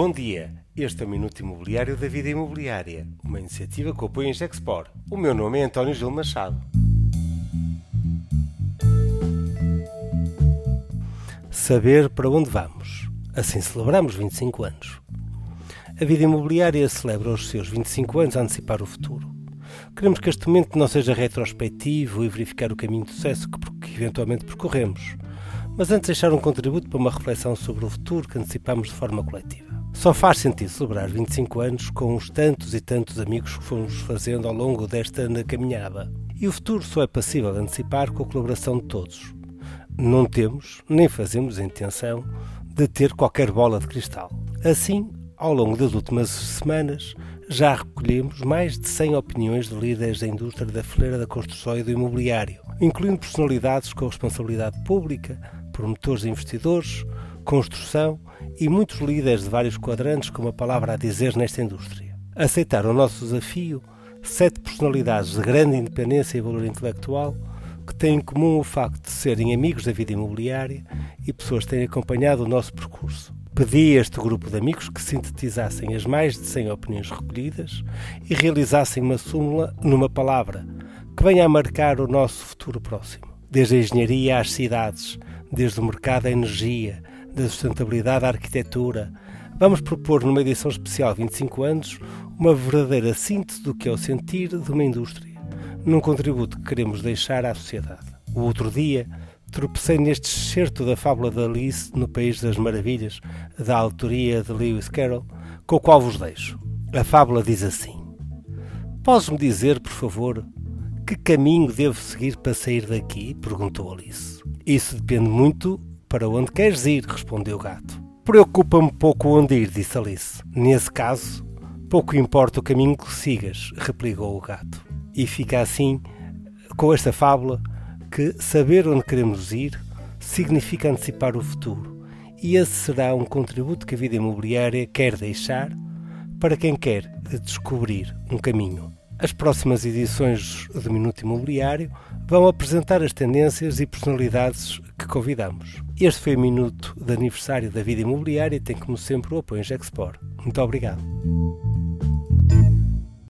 Bom dia, este é o Minuto Imobiliário da Vida Imobiliária, uma iniciativa que apoia a Gexpor. O meu nome é António Gil Machado. Saber para onde vamos. Assim celebramos 25 anos. A vida imobiliária celebra os seus 25 anos a antecipar o futuro. Queremos que este momento não seja retrospectivo e verificar o caminho de sucesso que, que eventualmente percorremos, mas antes deixar um contributo para uma reflexão sobre o futuro que antecipamos de forma coletiva. Só faz sentido celebrar 25 anos com os tantos e tantos amigos que fomos fazendo ao longo desta caminhada. E o futuro só é possível antecipar com a colaboração de todos. Não temos, nem fazemos a intenção de ter qualquer bola de cristal. Assim, ao longo das últimas semanas, já recolhemos mais de 100 opiniões de líderes da indústria da fileira da construção e do imobiliário, incluindo personalidades com responsabilidade pública, promotores e investidores, construção e muitos líderes de vários quadrantes com uma palavra a dizer nesta indústria. Aceitaram o nosso desafio sete personalidades de grande independência e valor intelectual que têm em comum o facto de serem amigos da vida imobiliária e pessoas que têm acompanhado o nosso percurso. Pedi a este grupo de amigos que sintetizassem as mais de 100 opiniões recolhidas e realizassem uma súmula numa palavra que venha a marcar o nosso futuro próximo. Desde a engenharia às cidades, desde o mercado à energia, da sustentabilidade à arquitetura, vamos propor numa edição especial 25 anos uma verdadeira síntese do que é o sentir de uma indústria, num contributo que queremos deixar à sociedade. O outro dia, tropecei neste excerto da fábula da Alice no País das Maravilhas, da autoria de Lewis Carroll, com o qual vos deixo. A fábula diz assim: Podes-me dizer, por favor, que caminho devo seguir para sair daqui? perguntou Alice. Isso depende muito para onde queres ir? respondeu o gato. Preocupa-me pouco onde ir, disse Alice. Nesse caso, pouco importa o caminho que sigas, replicou o gato. E fica assim, com esta fábula, que saber onde queremos ir significa antecipar o futuro. E esse será um contributo que a vida imobiliária quer deixar para quem quer descobrir um caminho. As próximas edições do Minuto Imobiliário vão apresentar as tendências e personalidades que convidamos. Este foi o minuto de aniversário da vida imobiliária e tem como sempre o apoio Gexpor. Muito obrigado.